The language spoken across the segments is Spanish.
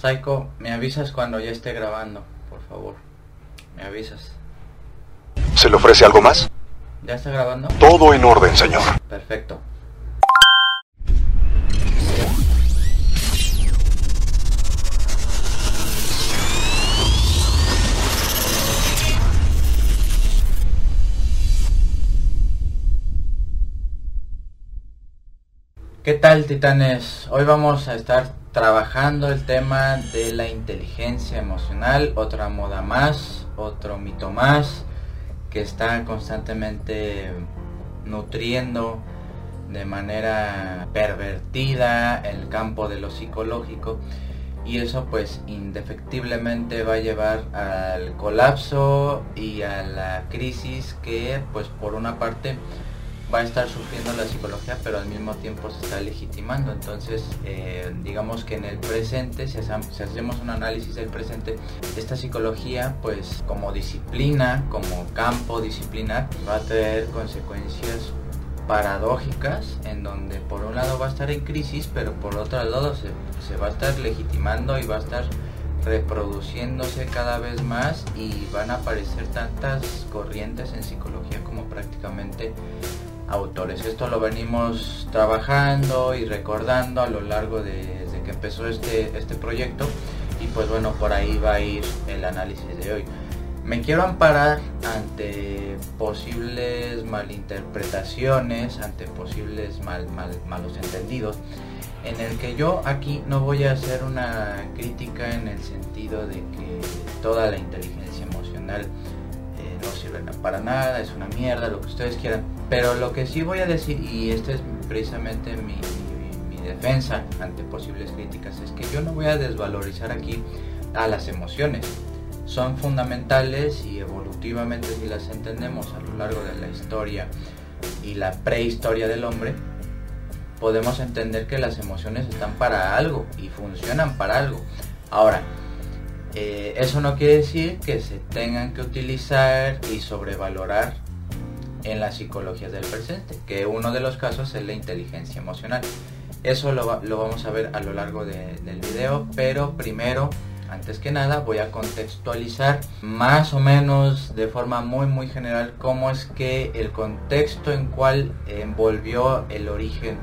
Psycho, me avisas cuando ya esté grabando, por favor. Me avisas. ¿Se le ofrece algo más? ¿Ya está grabando? Todo en orden, señor. Perfecto. ¿Qué tal titanes? Hoy vamos a estar trabajando el tema de la inteligencia emocional, otra moda más, otro mito más que está constantemente nutriendo de manera pervertida el campo de lo psicológico y eso pues indefectiblemente va a llevar al colapso y a la crisis que pues por una parte va a estar sufriendo la psicología, pero al mismo tiempo se está legitimando. Entonces, eh, digamos que en el presente, si, hacemos un análisis del presente, esta psicología, pues como disciplina, como campo disciplinar, va a tener consecuencias paradójicas en donde por un lado va a estar en crisis, pero por otro lado se, se va a estar legitimando y va a estar reproduciéndose cada vez más y van a aparecer tantas corrientes en psicología como prácticamente autores. Esto lo venimos trabajando y recordando a lo largo de, desde que empezó este, este proyecto y pues bueno, por ahí va a ir el análisis de hoy. Me quiero amparar ante posibles malinterpretaciones, ante posibles mal, malos entendidos, en el que yo aquí no voy a hacer una crítica en el sentido de que toda la inteligencia emocional no sirve para nada, es una mierda, lo que ustedes quieran pero lo que sí voy a decir, y esta es precisamente mi, defensa ante posibles críticas, es que yo no voy a desvalorizar aquí a las emociones. Son fundamentales y evolutivamente si las entendemos a lo largo de la historia y la prehistoria del hombre, podemos entender que las emociones están para algo y funcionan para algo. Ahora, eh, eso no quiere decir que se tengan que utilizar y sobrevalorar en la psicología del presente, que uno de los casos es la inteligencia emocional. Eso lo, vamos a ver a lo largo del video, pero primero, antes que nada, voy a contextualizar más o menos de forma muy muy general cómo es que el contexto en cual envolvió el origen,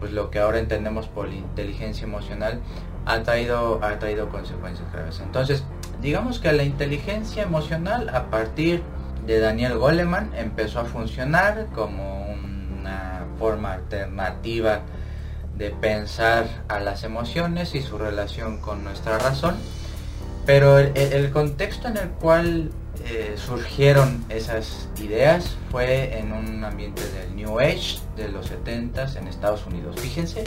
pues lo que ahora entendemos por inteligencia emocional, ha traído, ha traído consecuencias graves. Entonces, digamos que la inteligencia emocional a partir de Daniel Goleman empezó a funcionar como una forma alternativa de pensar a las emociones y su relación con nuestra razón. Pero el, contexto en el cual eh, surgieron esas ideas fue en un ambiente del New Age de los 70s en Estados Unidos. Fíjense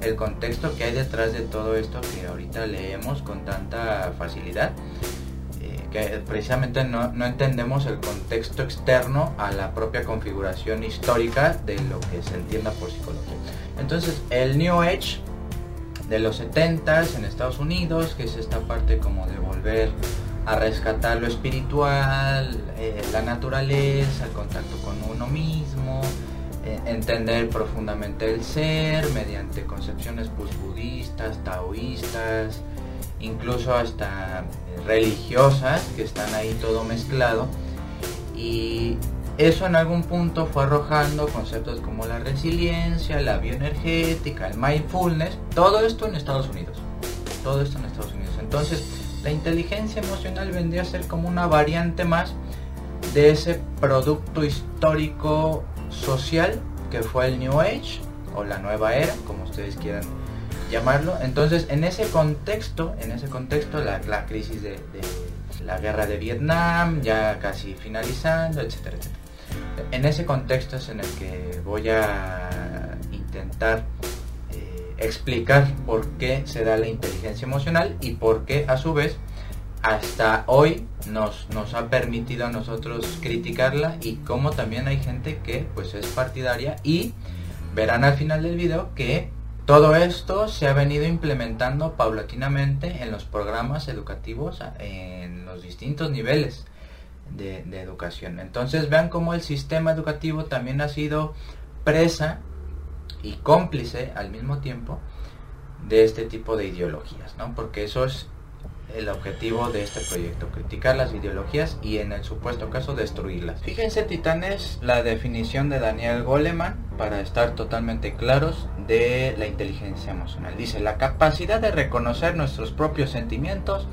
el contexto que hay detrás de todo esto que ahorita leemos con tanta facilidad que precisamente no, entendemos el contexto externo a la propia configuración histórica de lo que se entienda por psicología. Entonces, el New Age de los 70s en Estados Unidos, que es esta parte como de volver a rescatar lo espiritual, eh, la naturaleza, el contacto con uno mismo, eh, entender profundamente el ser mediante concepciones pues, budistas, taoístas, incluso hasta religiosas, que están ahí todo mezclado. Y eso en algún punto fue arrojando conceptos como la resiliencia, la bioenergética, el mindfulness, todo esto en Estados Unidos. Todo esto en Estados Unidos. Entonces, la inteligencia emocional vendría a ser como una variante más de ese producto histórico social que fue el New Age o la nueva era, como ustedes quieran llamarlo. Entonces, en ese contexto, en ese contexto, la, crisis de, la guerra de Vietnam, ya casi finalizando, etcétera, etcétera. En ese contexto es en el que voy a intentar eh, explicar por qué se da la inteligencia emocional y por qué a su vez hasta hoy nos, nos ha permitido a nosotros criticarla y cómo también hay gente que pues es partidaria y verán al final del video que todo esto se ha venido implementando paulatinamente en los programas educativos en los distintos niveles de, educación. Entonces vean cómo el sistema educativo también ha sido presa y cómplice al mismo tiempo de este tipo de ideologías, ¿no? Porque eso es el objetivo de este proyecto, criticar las ideologías y en el supuesto caso destruirlas. Fíjense titanes la definición de Daniel Goleman para estar totalmente claros de la inteligencia emocional. Dice la capacidad de reconocer nuestros propios sentimientos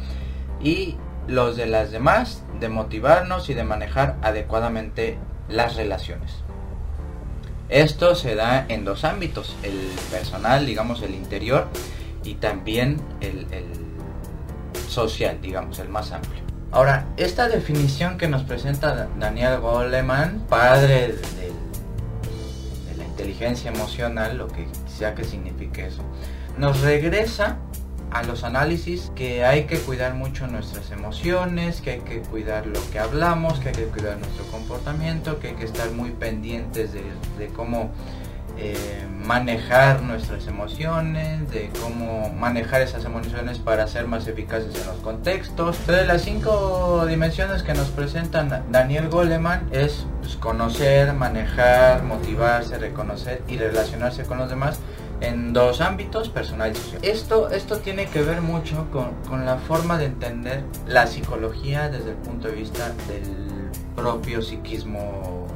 y los de las demás, de motivarnos y de manejar adecuadamente las relaciones. Esto se da en dos ámbitos, el personal, digamos el interior, y también el, social, digamos, el más amplio. Ahora, esta definición que nos presenta Daniel Goleman, padre de, la inteligencia emocional, lo que sea que signifique eso, nos regresa a los análisis que hay que cuidar mucho nuestras emociones, que hay que cuidar lo que hablamos, que hay que cuidar nuestro comportamiento, que hay que estar muy pendientes de, cómo eh, manejar nuestras emociones, de cómo manejar esas emociones para ser más eficaces en los contextos. Entonces las cinco dimensiones que nos presentan Daniel Goleman es pues, conocer, manejar, motivarse, reconocer y relacionarse con los demás en dos ámbitos, personal y social. Esto, esto tiene que ver mucho con, la forma de entender la psicología desde el punto de vista del propio psiquismo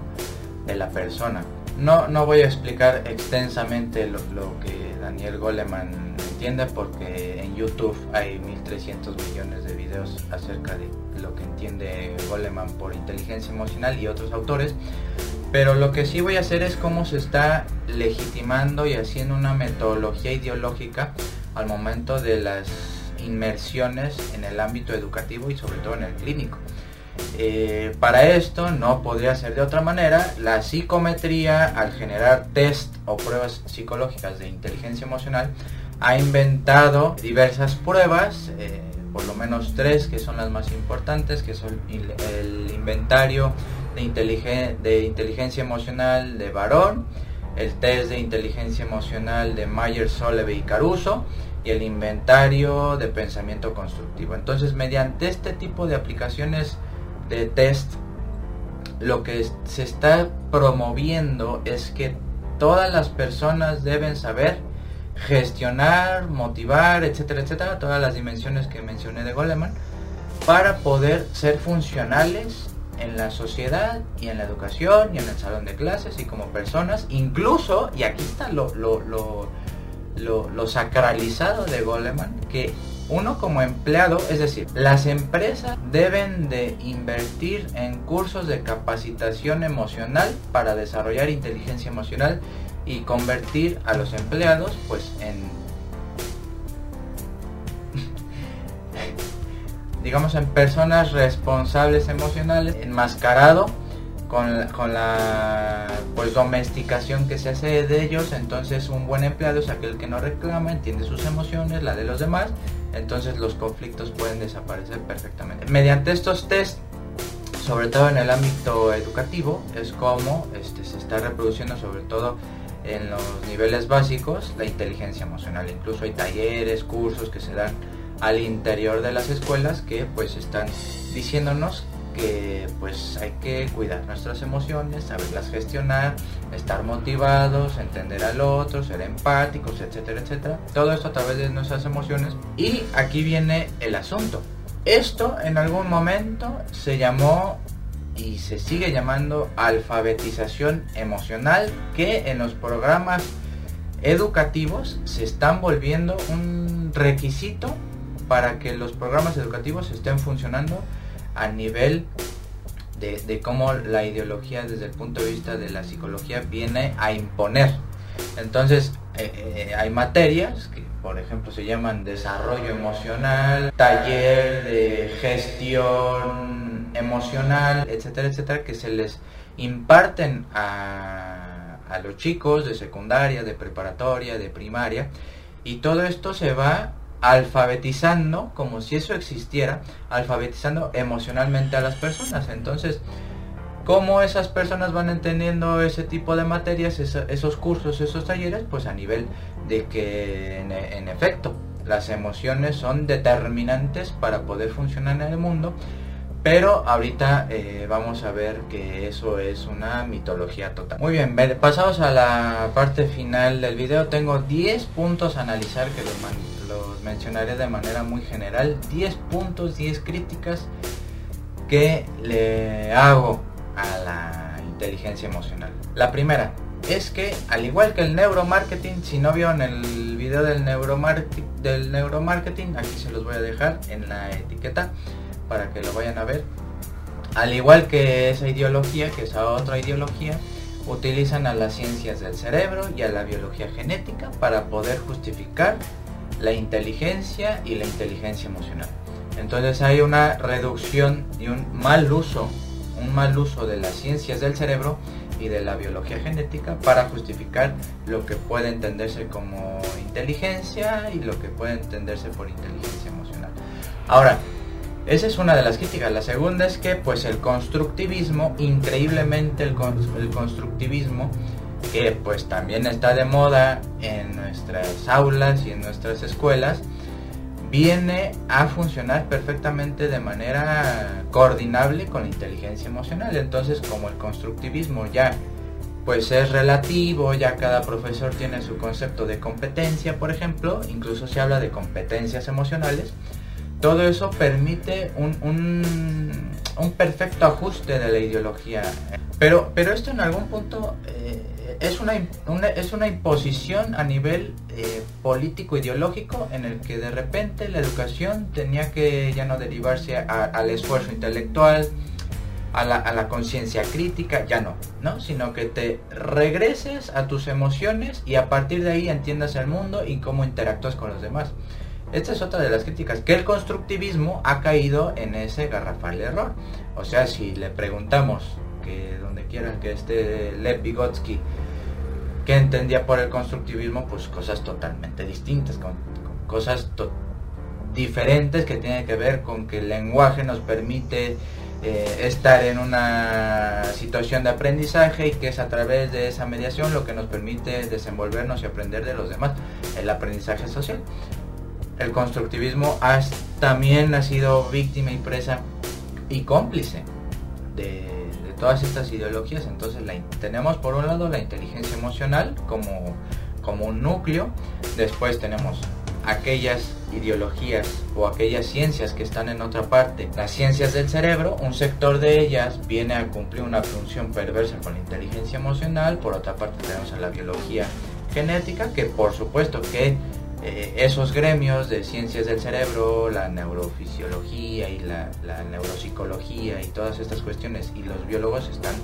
de la persona. No, no voy a explicar extensamente lo, que Daniel Goleman entiende porque en YouTube hay 1300 millones de videos acerca de lo que entiende Goleman por inteligencia emocional y otros autores. Pero lo que sí voy a hacer es cómo se está legitimando y haciendo una metodología ideológica al momento de las inmersiones en el ámbito educativo y sobre todo en el clínico. Eh, para esto no podría ser de otra manera, la psicometría al generar test o pruebas psicológicas de inteligencia emocional ha inventado diversas pruebas, eh, por lo menos tres que son las más importantes, que son el inventario de, de inteligencia emocional de Barón, el test de inteligencia emocional de Mayer, Soleve y Caruso y el inventario de pensamiento constructivo. Entonces, mediante este tipo de aplicaciones de test, lo que se está promoviendo es que todas las personas deben saber gestionar, motivar, etcétera, etcétera, todas las dimensiones que mencioné de Goleman, para poder ser funcionales en la sociedad y en la educación y en el salón de clases y como personas, incluso, y aquí está lo, lo, lo, sacralizado de Goleman, que uno como empleado, es decir, las empresas deben de invertir en cursos de capacitación emocional para desarrollar inteligencia emocional y convertir a los empleados pues en digamos, en personas responsables emocionales, enmascarado con, con, la pues, domesticación que se hace de ellos. Entonces un buen empleado es aquel que no reclama, entiende sus emociones, la de los demás. Entonces los conflictos pueden desaparecer perfectamente. Mediante estos test, sobre todo en el ámbito educativo, es como este, se está reproduciendo sobre todo en los niveles básicos la inteligencia emocional. Incluso hay talleres, cursos que se dan al interior de las escuelas que pues están diciéndonos que pues hay que cuidar nuestras emociones, saberlas gestionar, estar motivados, entender al otro, ser empáticos, etcétera, etcétera. Todo esto a través de nuestras emociones. Y aquí viene el asunto. Esto en algún momento se llamó y se sigue llamando alfabetización emocional que en los programas educativos se están volviendo un requisito para que los programas educativos estén funcionando a nivel de, cómo la ideología desde el punto de vista de la psicología viene a imponer. Entonces, eh, eh, hay materias que, por ejemplo, se llaman desarrollo emocional, taller de gestión emocional, etcétera, etcétera, que se les imparten a, a los chicos de secundaria, de preparatoria, de primaria, y todo esto se va alfabetizando, como si eso existiera, alfabetizando emocionalmente a las personas. Entonces, ¿cómo esas personas van entendiendo ese tipo de materias, esos cursos, esos talleres? Pues a nivel de que en, efecto las emociones son determinantes para poder funcionar en el mundo, Pero ahorita eh, vamos a ver que eso es una mitología total. Muy bien, pasados a la parte final del video. Tengo 10 puntos a analizar que los, mencionaré de manera muy general. 10 puntos, 10 críticas que le hago a la inteligencia emocional. La primera, es que al igual que el neuromarketing, si no vieron el video del neuromarketing, del neuromarketing, aquí se los voy a dejar en la etiqueta para que lo vayan a ver. Al igual que esa ideología, que esa otra ideología, utilizan a las ciencias del cerebro y a la biología genética para poder justificar la inteligencia y la inteligencia emocional. Entonces hay una reducción y un mal uso, un mal uso de las ciencias del cerebro y de la biología genética para justificar lo que puede entenderse como inteligencia y lo que puede entenderse por inteligencia emocional. Ahora, esa es una de las críticas. La segunda es que pues el constructivismo, increíblemente el, el constructivismo, que pues también está de moda en nuestras aulas y en nuestras escuelas, viene a funcionar perfectamente de manera coordinable con la inteligencia emocional. Entonces, como el constructivismo ya pues es relativo, ya cada profesor tiene su concepto de competencia, por ejemplo, incluso se habla de competencias emocionales, todo eso permite un, un, perfecto ajuste de la ideología. Pero, pero esto en algún punto eh, es una, es una imposición a nivel eh, político ideológico en el que de repente la educación tenía que ya no derivarse al esfuerzo intelectual, a la, a la conciencia crítica, ya no, ¿no? Sino que te regreses a tus emociones y a partir de ahí entiendas el mundo y cómo interactúas con los demás. Esta es otra de las críticas, que el constructivismo ha caído en ese garrafal error. O sea, si le preguntamos que donde quieran que esté Lev Vygotsky que entendía por el constructivismo pues cosas totalmente distintas, con, cosas diferentes que tienen que ver con que el lenguaje nos permite eh, estar en una situación de aprendizaje y que es a través de esa mediación lo que nos permite desenvolvernos y aprender de los demás, el aprendizaje social. El constructivismo también ha sido víctima y presa y cómplice de todas estas ideologías. Entonces tenemos por un lado la inteligencia emocional como, como un núcleo, después tenemos aquellas ideologías o aquellas ciencias que están en otra parte, las ciencias del cerebro, un sector de ellas viene a cumplir una función perversa con la inteligencia emocional, por otra parte tenemos a la biología genética, que por supuesto que eh, esos gremios de ciencias del cerebro, la neurofisiología y la, neuropsicología y todas estas cuestiones y los biólogos están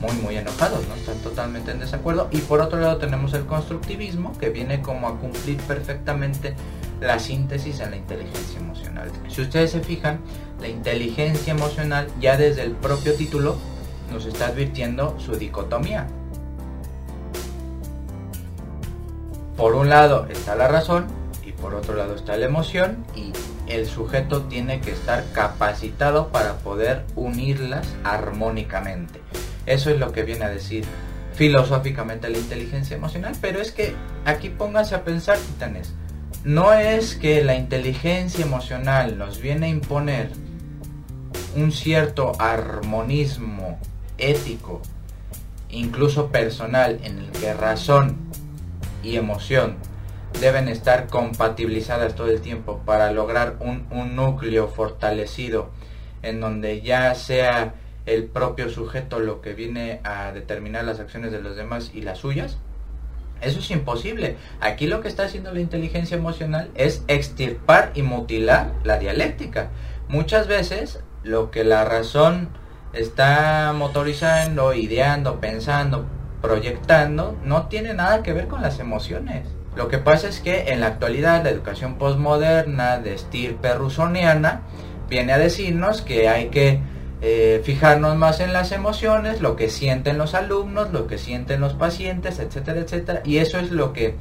muy muy enojados, ¿no? están totalmente en desacuerdo. Y por otro lado tenemos el constructivismo que viene como a cumplir perfectamente la síntesis en la inteligencia emocional. Si ustedes se fijan, la inteligencia emocional ya desde el propio título nos está advirtiendo su dicotomía. Por un lado está la razón y por otro lado está la emoción y el sujeto tiene que estar capacitado para poder unirlas armónicamente. Eso es lo que viene a decir filosóficamente la inteligencia emocional, pero es que aquí pónganse a pensar, titanes, no es que la inteligencia emocional nos viene a imponer un cierto armonismo ético, incluso personal, en el que razón y emoción deben estar compatibilizadas todo el tiempo para lograr un, núcleo fortalecido en donde ya sea el propio sujeto lo que viene a determinar las acciones de los demás y las suyas. Eso es imposible. Aquí lo que está haciendo la inteligencia emocional es extirpar y mutilar la dialéctica. Muchas veces lo que la razón está motorizando, ideando, pensando, proyectando no tiene nada que ver con las emociones. Lo que pasa es que en la actualidad la educación postmoderna de estirpe rusoniana viene a decirnos que hay que eh, fijarnos más en las emociones, lo que sienten los alumnos, lo que sienten los pacientes, etcétera, etcétera. Y eso es lo que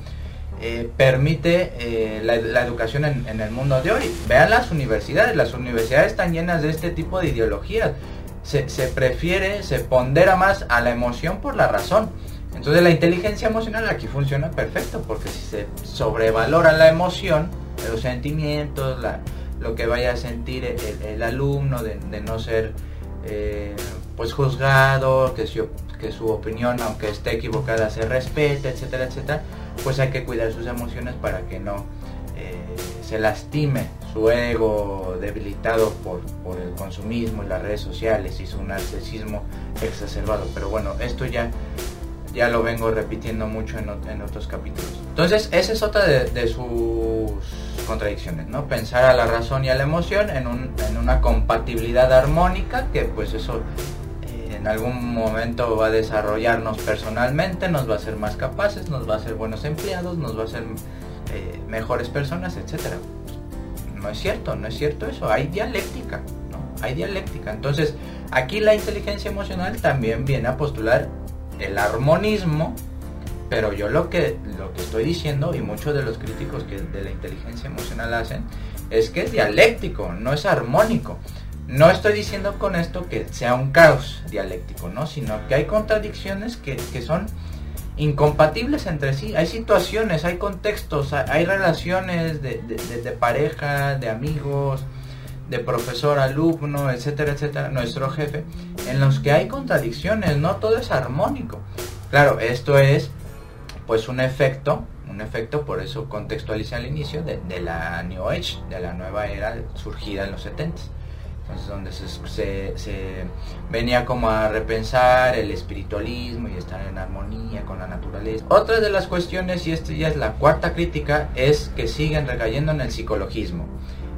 eh, permite eh, la, educación en, en, el mundo de hoy. Vean las universidades, las universidades están llenas de este tipo de ideologías se, prefiere, se pondera más a la emoción por la razón. Entonces la inteligencia emocional aquí funciona perfecto porque si se sobrevalora la emoción, los sentimientos, lo que vaya a sentir el, alumno, de, no ser eh, pues juzgado, que su, que su opinión, aunque esté equivocada, se respete, etcétera, etcétera, pues hay que cuidar sus emociones para que no eh, se lastime su ego debilitado por, por, el consumismo y las redes sociales y su narcisismo exacerbado. Pero bueno, esto ya, ya lo vengo repitiendo mucho en, en otros capítulos. Entonces, esa es otra de, sus contradicciones, ¿no? Pensar a la razón y a la emoción en, un, en una compatibilidad armónica, que pues eso eh, en algún momento va a desarrollarnos personalmente, nos va a hacer más capaces, nos va a hacer buenos empleados, nos va a hacer eh, mejores personas, etcétera no es cierto, no es cierto eso, hay dialéctica, ¿no? Hay dialéctica. Entonces, aquí la inteligencia emocional también viene a postular el armonismo, pero yo lo que, lo que estoy diciendo, y muchos de los críticos que de la inteligencia emocional hacen, es que es dialéctico, no es armónico. No estoy diciendo con esto que sea un caos dialéctico, ¿no? Sino que hay contradicciones que, que son incompatibles entre sí. Hay situaciones, hay contextos, hay, relaciones de, pareja, de amigos, de profesor, alumno, etcétera, etcétera, nuestro jefe, en los que hay contradicciones, no todo es armónico. Claro, esto es pues un efecto, un efecto, por eso contextualicé al inicio, de, de la New Age, de la nueva era surgida en los 70 donde se, venía como a repensar el espiritualismo y estar en armonía con la naturaleza. Otra de las cuestiones, y esta ya es la cuarta crítica, es que siguen recayendo en el psicologismo.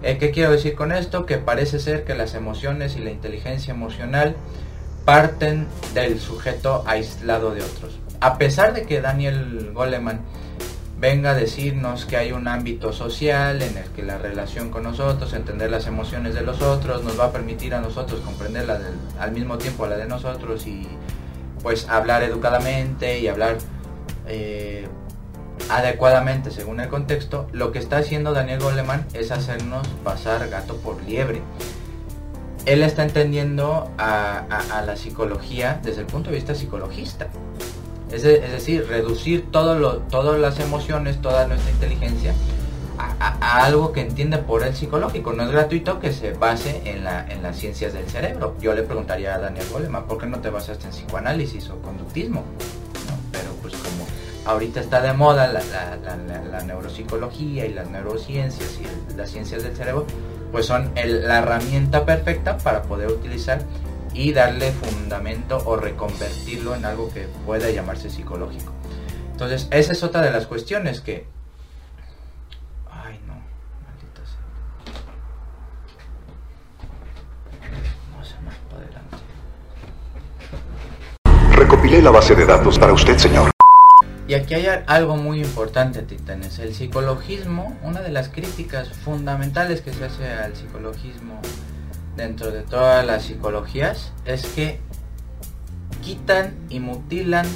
Eh, ¿Qué quiero decir con esto? Que parece ser que las emociones y la inteligencia emocional parten del sujeto aislado de otros. A pesar de que Daniel Goleman venga a decirnos que hay un ámbito social en el que la relación con nosotros, entender las emociones de los otros, nos va a permitir a nosotros comprenderla al mismo tiempo a la de nosotros y pues hablar educadamente y hablar eh, adecuadamente según el contexto, lo que está haciendo Daniel Goleman es hacernos pasar gato por liebre. Él está entendiendo a la psicología desde el punto de vista psicologista. Es, decir, reducir todas las emociones, toda nuestra inteligencia a, algo que entiende por el psicológico. No es gratuito que se base en, la, en las ciencias del cerebro. Yo le preguntaría a Daniel Goleman, ¿por qué no te basaste en psicoanálisis o conductismo? Pero pues como ahorita está de moda la, neuropsicología y las neurociencias y las ciencias del cerebro, pues son la herramienta perfecta para poder utilizar y darle fundamento o reconvertirlo en algo que pueda llamarse psicológico. Entonces, esa es otra de las cuestiones que... Ay, no, maldita sea. Vamos a más para adelante. Recopilé la base de datos para usted, señor. Y aquí hay algo muy importante, Titanes. El psicologismo, una de las críticas fundamentales que se hace al psicologismo dentro de todas las psicologías es que quitan y mutilan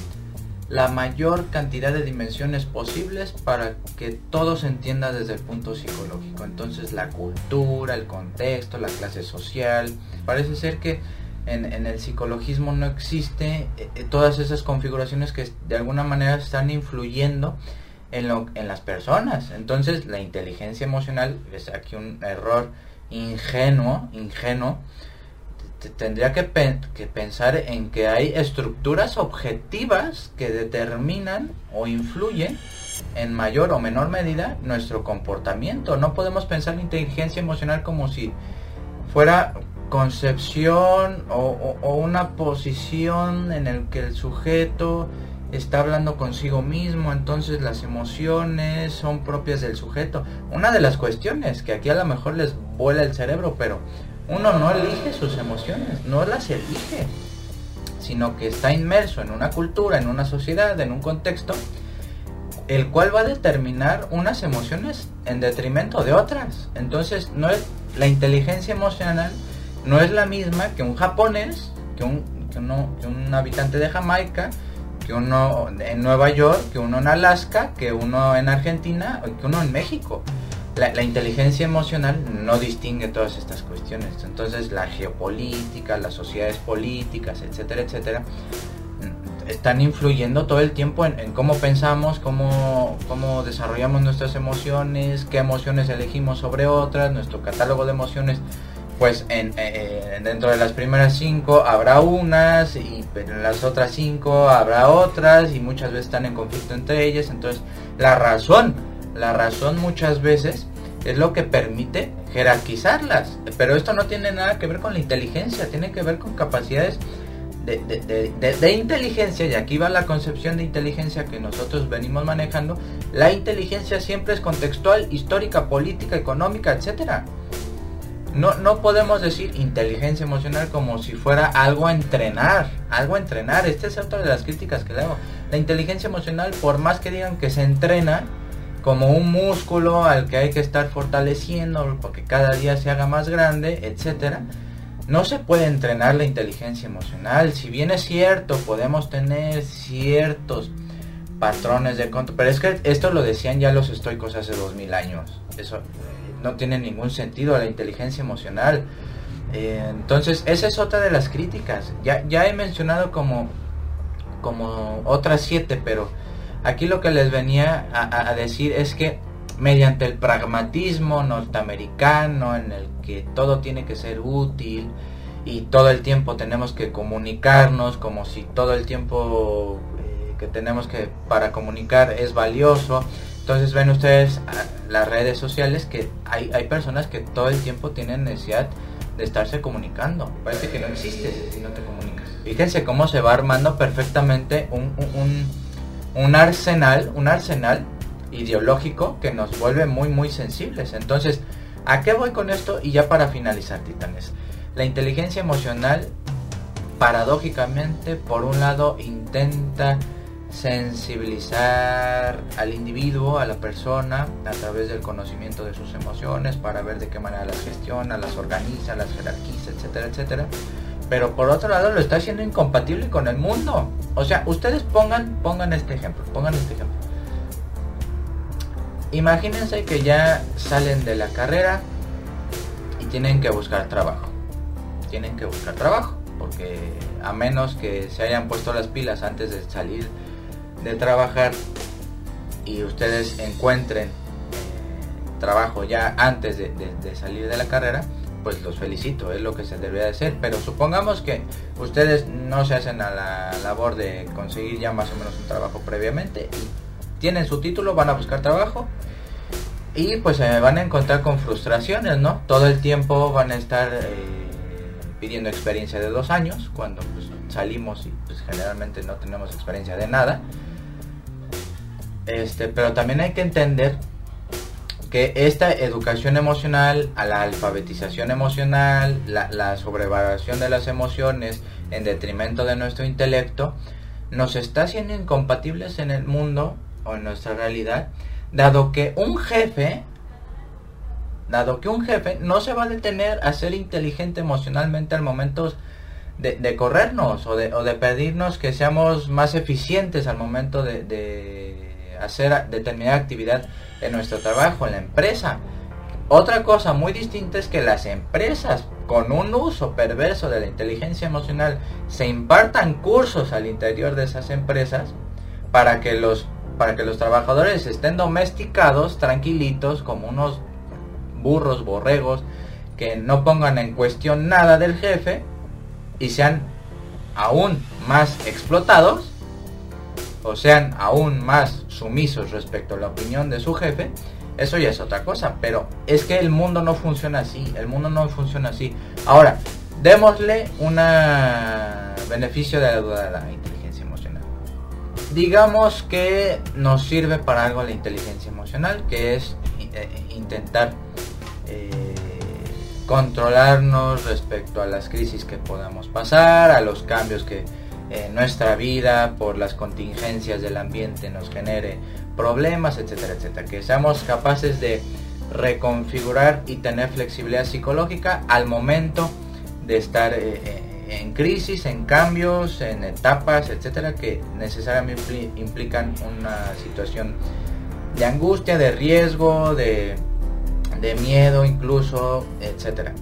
la mayor cantidad de dimensiones posibles para que todo se entienda desde el punto psicológico. Entonces la cultura, el contexto, la clase social. Parece ser que en, el psicologismo no existe eh, todas esas configuraciones que de alguna manera están influyendo en, lo, en las personas. Entonces la inteligencia emocional es aquí un error ingenuo, ingenuo, tendría que, que, pensar en que hay estructuras objetivas que determinan o influyen en mayor o menor medida nuestro comportamiento. No podemos pensar en inteligencia emocional como si fuera concepción o, o una posición en el que el sujeto está hablando consigo mismo, entonces las emociones son propias del sujeto. Una de las cuestiones que aquí a lo mejor les vuela el cerebro, pero uno no elige sus emociones, no las elige, sino que está inmerso en una cultura, en una sociedad, en un contexto, el cual va a determinar unas emociones en detrimento de otras. Entonces, no es la inteligencia emocional no es la misma que un japonés, que un, que un habitante de Jamaica, que uno en Nueva York, que uno en Alaska, que uno en Argentina, que uno en México. La, inteligencia emocional no distingue todas estas cuestiones. Entonces la geopolítica, las sociedades políticas, etcétera, etcétera, están influyendo todo el tiempo en, cómo pensamos, cómo, cómo, desarrollamos nuestras emociones, qué emociones elegimos sobre otras, nuestro catálogo de emociones. Pues en, eh, dentro de las primeras cinco habrá unas y en las otras cinco habrá otras y muchas veces están en conflicto entre ellas. Entonces la razón, la razón muchas veces es lo que permite jerarquizarlas. Pero esto no tiene nada que ver con la inteligencia, tiene que ver con capacidades de, inteligencia, y aquí va la concepción de inteligencia que nosotros venimos manejando, la inteligencia siempre es contextual, histórica, política, económica, etcétera. No, no podemos decir inteligencia emocional como si fuera algo a entrenar, algo a entrenar. Esta es otra de las críticas que le hago. La inteligencia emocional, por más que digan que se entrena, como un músculo al que hay que estar fortaleciendo porque cada día se haga más grande, etcétera no se puede entrenar la inteligencia emocional. Si bien es cierto, podemos tener ciertos patrones de control, pero es que esto lo decían ya los estoicos hace dos mil años. Eso no tiene ningún sentido la inteligencia emocional. Eh, entonces, esa es otra de las críticas. Ya, ya he mencionado como, como otras siete, pero aquí lo que les venía a decir es que mediante el pragmatismo norteamericano en el que todo tiene que ser útil y todo el tiempo tenemos que comunicarnos como si todo el tiempo eh, que tenemos que para comunicar es valioso. Entonces ven ustedes las redes sociales que hay, hay personas que todo el tiempo tienen necesidad de estarse comunicando. Parece que no existe si no te comunicas. Fíjense cómo se va armando perfectamente un, un, un arsenal, un arsenal ideológico que nos vuelve muy muy sensibles. Entonces, ¿a qué voy con esto? Y ya para finalizar, titanes. La inteligencia emocional, paradójicamente, por un lado, intenta sensibilizar al individuo, a la persona, a través del conocimiento de sus emociones, para ver de qué manera las gestiona, las organiza, las jerarquiza, etcétera, etcétera. Pero por otro lado lo está haciendo incompatible con el mundo. O sea, ustedes pongan, pongan este ejemplo, pongan este ejemplo. Imagínense que ya salen de la carrera y tienen que buscar trabajo. Tienen que buscar trabajo, porque a menos que se hayan puesto las pilas antes de salir de trabajar y ustedes encuentren trabajo ya antes de, salir de la carrera, pues los felicito, es lo que se debería de hacer. Pero supongamos que ustedes no se hacen a la labor de conseguir ya más o menos un trabajo previamente tienen su título, van a buscar trabajo y pues se van a encontrar con frustraciones, ¿no? Todo el tiempo van a estar eh, pidiendo experiencia de dos años, cuando pues, salimos y pues generalmente no tenemos experiencia de nada. Este, pero también hay que entender que esta educación emocional, a la alfabetización emocional, la, la sobrevaloración de las emociones en detrimento de nuestro intelecto, nos está haciendo incompatibles en el mundo o en nuestra realidad, dado que un jefe, dado que un jefe no se va a detener a ser inteligente emocionalmente al momento de, corrernos o de, pedirnos que seamos más eficientes al momento de hacer determinada actividad en nuestro trabajo, en la empresa. Otra cosa muy distinta es que las empresas con un uso perverso de la inteligencia emocional se impartan cursos al interior de esas empresas para que los para que los trabajadores estén domesticados, tranquilitos, como unos burros, borregos, que no pongan en cuestión nada del jefe y sean aún más explotados o sean aún más sumisos respecto a la opinión de su jefe, eso ya es otra cosa, pero es que el mundo no funciona así, el mundo no funciona así. Ahora, démosle un beneficio de la duda la digamos que nos sirve para algo la inteligencia emocional, que es eh, intentar eh, controlarnos respecto a las crisis que podamos pasar, a los cambios que en nuestra vida por las contingencias del ambiente nos genere problemas, etcétera, etcétera. Que seamos capaces de reconfigurar y tener flexibilidad psicológica al momento de estar eh, en crisis, en cambios, en etapas, etcétera, que necesariamente implican una situación de angustia, de riesgo, de, miedo incluso, etcétera.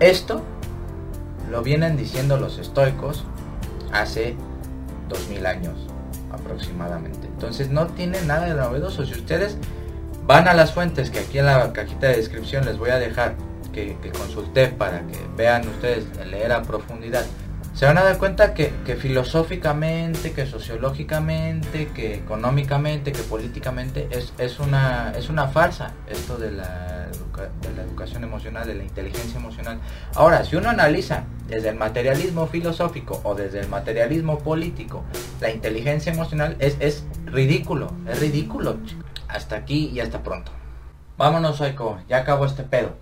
Esto lo vienen diciendo los estoicos hace 2000 años aproximadamente. Entonces no tiene nada de novedoso. Si ustedes van a las fuentes que aquí en la cajita de descripción les voy a dejar que, consulté para que vean ustedes leer a profundidad se van a dar cuenta que, filosóficamente, que sociológicamente, que económicamente, que políticamente es, es, una, es una farsa esto de la, de la educación emocional, de la inteligencia emocional. Ahora, si uno analiza desde el materialismo filosófico o desde el materialismo político, la inteligencia emocional es, es ridículo, es ridículo. Hasta aquí y hasta pronto. Vámonos, Oiko, ya acabó este pedo.